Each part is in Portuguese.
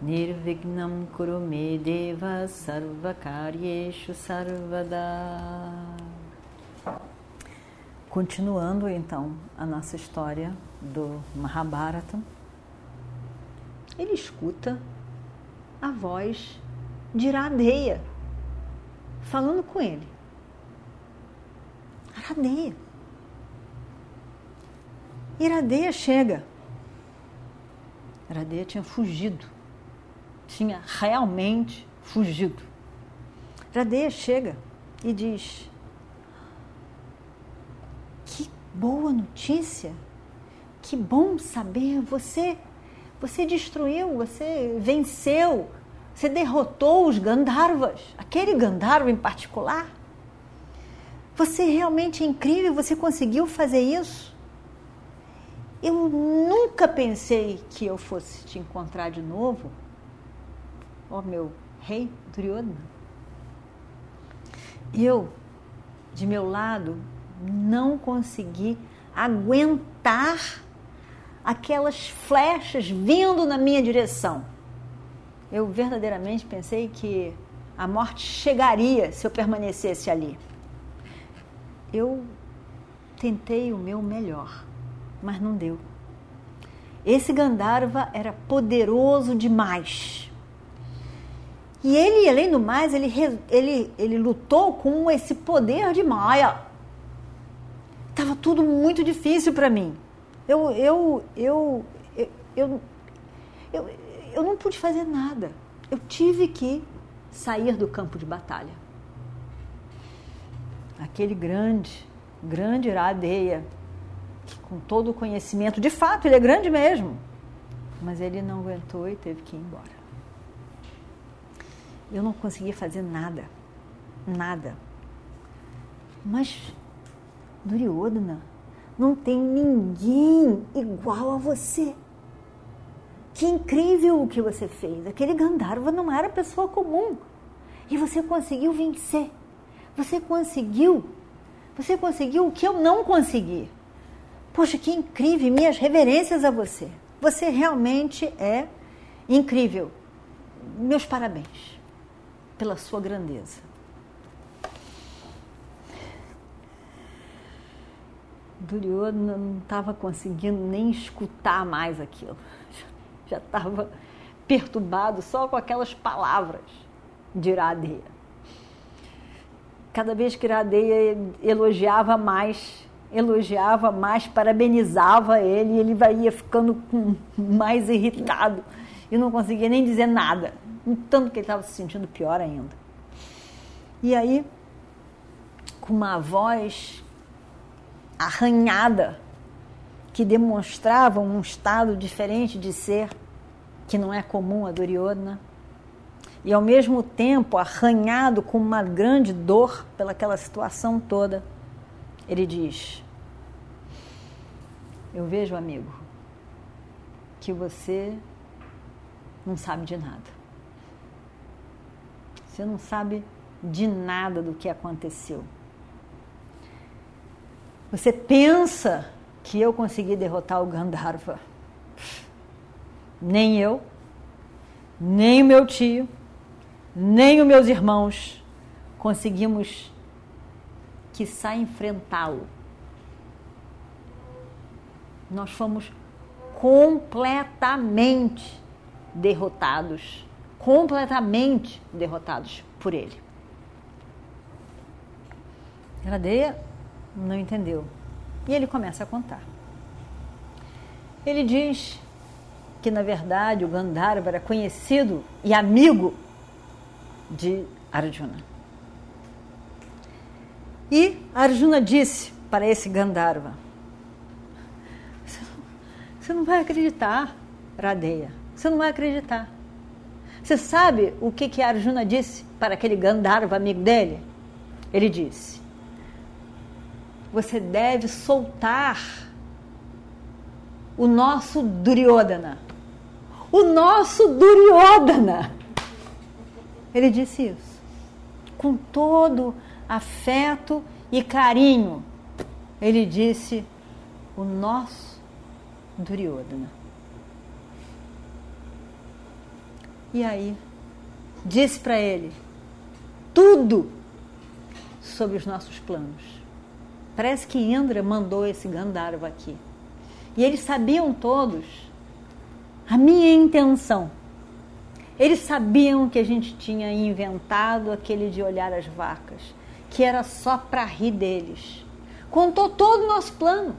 Nirvignam Kurume Deva Sarvakaryeshu Sarvada Continuando então a nossa história do Mahabharata, ele escuta a voz de Iradeia falando com ele. Iradeia. Iradeia chega. Iradeia tinha fugido. Tinha realmente fugido. Iradeia chega e diz: Que boa notícia! Que bom saber você você destruiu, você venceu, você derrotou os Gandharvas, aquele Gandharva em particular. Você realmente é incrível, você conseguiu fazer isso. Eu nunca pensei que eu fosse te encontrar de novo, ó meu rei Duryodhana. Eu, de meu lado, não consegui aguentar aquelas flechas vindo na minha direção. Eu verdadeiramente pensei que a morte chegaria se eu permanecesse ali. Eu tentei o meu melhor, mas não deu. Esse Gandharva era poderoso demais. E ele, além do mais, ele, ele, ele lutou com esse poder de Maia. Estava tudo muito difícil para mim. Eu, eu, eu, eu, eu, eu, eu não pude fazer nada. Eu tive que sair do campo de batalha. Aquele grande, grande Iradeia, que com todo o conhecimento, de fato, ele é grande mesmo, mas ele não aguentou e teve que ir embora. Eu não conseguia fazer nada, nada. Mas Duryodhana não tem ninguém igual a você. Que incrível o que você fez. Aquele Gandharva não era pessoa comum. E você conseguiu vencer. Você conseguiu. Você conseguiu o que eu não consegui. Poxa, que incrível. Minhas reverências a você. Você realmente é incrível. Meus parabéns pela sua grandeza. Duryodhana não estava conseguindo nem escutar mais aquilo. Já estava perturbado só com aquelas palavras de Iradeia. Cada vez que Iradeia elogiava mais, elogiava mais, parabenizava ele, ele ia ficando mais irritado e não conseguia nem dizer nada, tanto que ele estava se sentindo pior ainda. E aí, com uma voz arranhada, que demonstravam um estado diferente de ser, que não é comum a Duryodhana, e ao mesmo tempo arranhado com uma grande dor pelaquela situação toda, ele diz: Eu vejo, amigo, que você não sabe de nada. Você não sabe de nada do que aconteceu. Você pensa que eu consegui derrotar o Gandharva? Nem eu, nem o meu tio, nem os meus irmãos conseguimos quiçá enfrentá-lo. Nós fomos completamente derrotados, completamente derrotados por ele. Gradeia não entendeu. E ele começa a contar. Ele diz que, na verdade, o Gandharva era conhecido e amigo de Arjuna. E Arjuna disse para esse Gandharva: Você não vai acreditar, Radeya. Você não vai acreditar. Você sabe o que, que Arjuna disse para aquele Gandharva amigo dele? Ele disse: Você deve soltar o nosso Duryodhana. O nosso Duryodhana. Ele disse isso. Com todo afeto e carinho. Ele disse: O nosso Duryodhana. E aí, disse para ele tudo sobre os nossos planos. Parece que Indra mandou esse Gandharva aqui. E eles sabiam todos a minha intenção. Eles sabiam que a gente tinha inventado aquele de olhar as vacas, que era só para rir deles. Contou todo o nosso plano.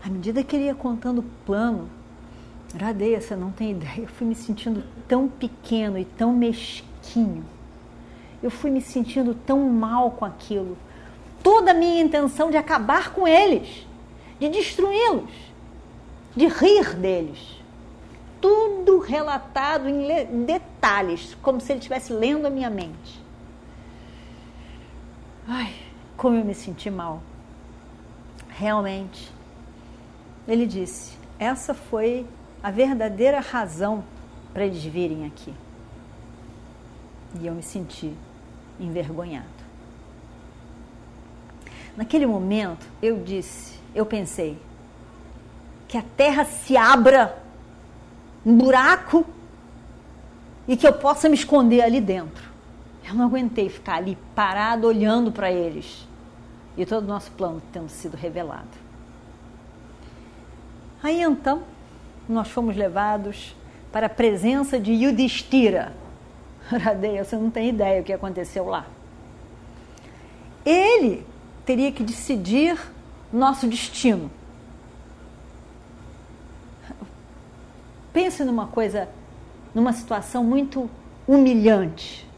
À medida que ele ia contando o plano, Radeia, você não tem ideia. Eu fui me sentindo tão pequeno e tão mesquinho. Eu fui me sentindo tão mal com aquilo. Toda a minha intenção de acabar com eles, de destruí-los, de rir deles. Tudo relatado em detalhes, como se ele estivesse lendo a minha mente. Ai, como eu me senti mal. Realmente. Ele disse: essa foi a verdadeira razão para eles virem aqui. E eu me senti envergonhado. Naquele momento, eu disse, eu pensei, que a terra se abra um buraco e que eu possa me esconder ali dentro. Eu não aguentei ficar ali parado olhando para eles e todo o nosso plano tendo sido revelado. Aí então, nós fomos levados para a presença de Yudhishthira. Radeia, você não tem ideia o que aconteceu lá. Ele teria que decidir nosso destino. Pense numa coisa, numa situação muito humilhante.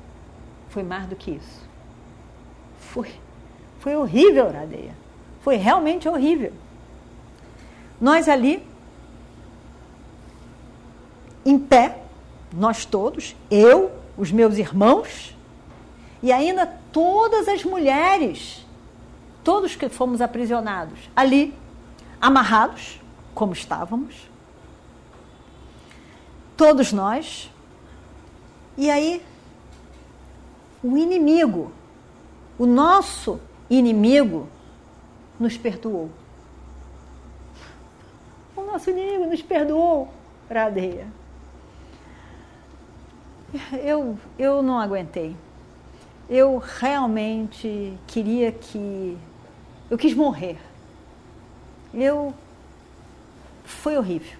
Foi mais do que isso. Foi, foi horrível, Radeia. Foi realmente horrível. Nós ali em pé, nós todos, eu, os meus irmãos, e ainda todas as mulheres, todos que fomos aprisionados, ali, amarrados, como estávamos, todos nós, e aí o inimigo, o nosso inimigo, nos perdoou. O nosso inimigo nos perdoou, Radeia eu, eu não aguentei. Eu realmente queria que. Eu quis morrer. Eu. Foi horrível.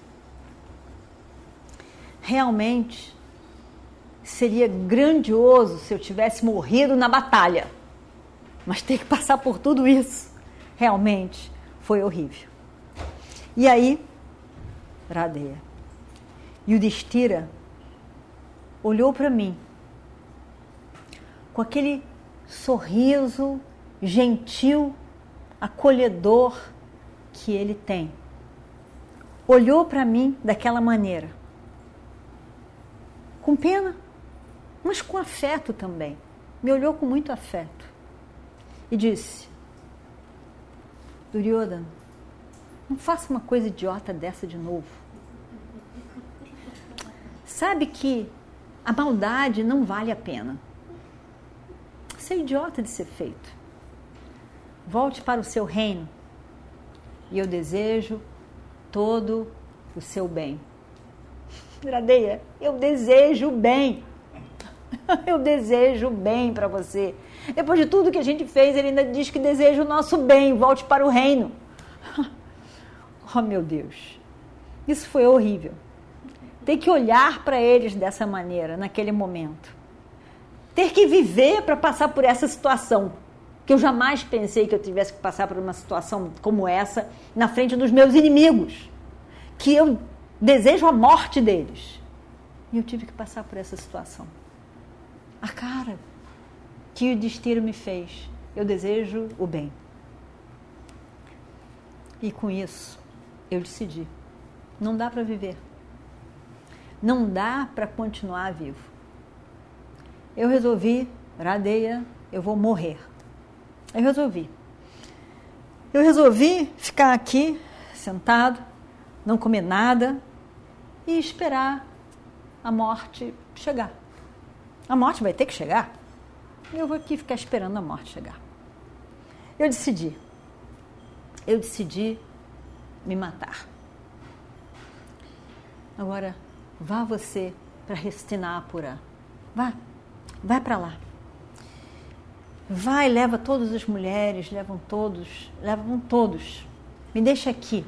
Realmente seria grandioso se eu tivesse morrido na batalha. Mas ter que passar por tudo isso realmente foi horrível. E aí, Radeia. E o Destira olhou para mim com aquele sorriso gentil, acolhedor que ele tem. Olhou para mim daquela maneira, com pena, mas com afeto também. Me olhou com muito afeto e disse: Duryodhana, não faça uma coisa idiota dessa de novo. Sabe que a maldade não vale a pena. Isso é idiota de ser feito. Volte para o seu reino e eu desejo todo o seu bem. Gradeia, eu desejo bem. Eu desejo bem para você. Depois de tudo que a gente fez, ele ainda diz que deseja o nosso bem. Volte para o reino. Oh, meu Deus. Isso foi horrível ter que olhar para eles dessa maneira, naquele momento. Ter que viver para passar por essa situação. Que eu jamais pensei que eu tivesse que passar por uma situação como essa na frente dos meus inimigos. Que eu desejo a morte deles. E eu tive que passar por essa situação. A cara que o destino me fez. Eu desejo o bem. E com isso, eu decidi: não dá para viver Não dá para continuar vivo. Eu resolvi, Radeia, eu vou morrer. Eu resolvi. Eu resolvi ficar aqui, sentado, não comer nada e esperar a morte chegar. A morte vai ter que chegar. Eu vou aqui ficar esperando a morte chegar. Eu decidi. Eu decidi me matar. Agora, vá você para Hastinapura. Vá, vai para lá. Vai, leva todas as mulheres, levam todos, levam todos. Me deixa aqui,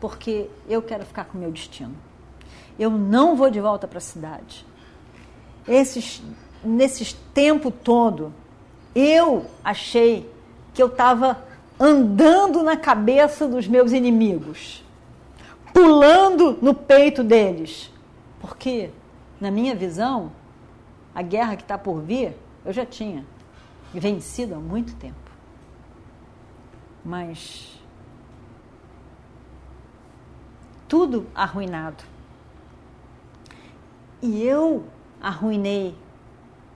porque eu quero ficar com o meu destino. Eu não vou de volta para a cidade. Esses, nesses tempo todo, eu achei que eu estava andando na cabeça dos meus inimigos, pulando no peito deles. Porque, na minha visão, a guerra que está por vir, eu já tinha vencido há muito tempo. Mas tudo arruinado. E eu arruinei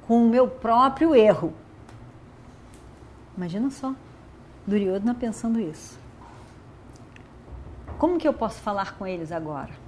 com o meu próprio erro. Imagina só, Duryodhana pensando isso. Como que eu posso falar com eles agora?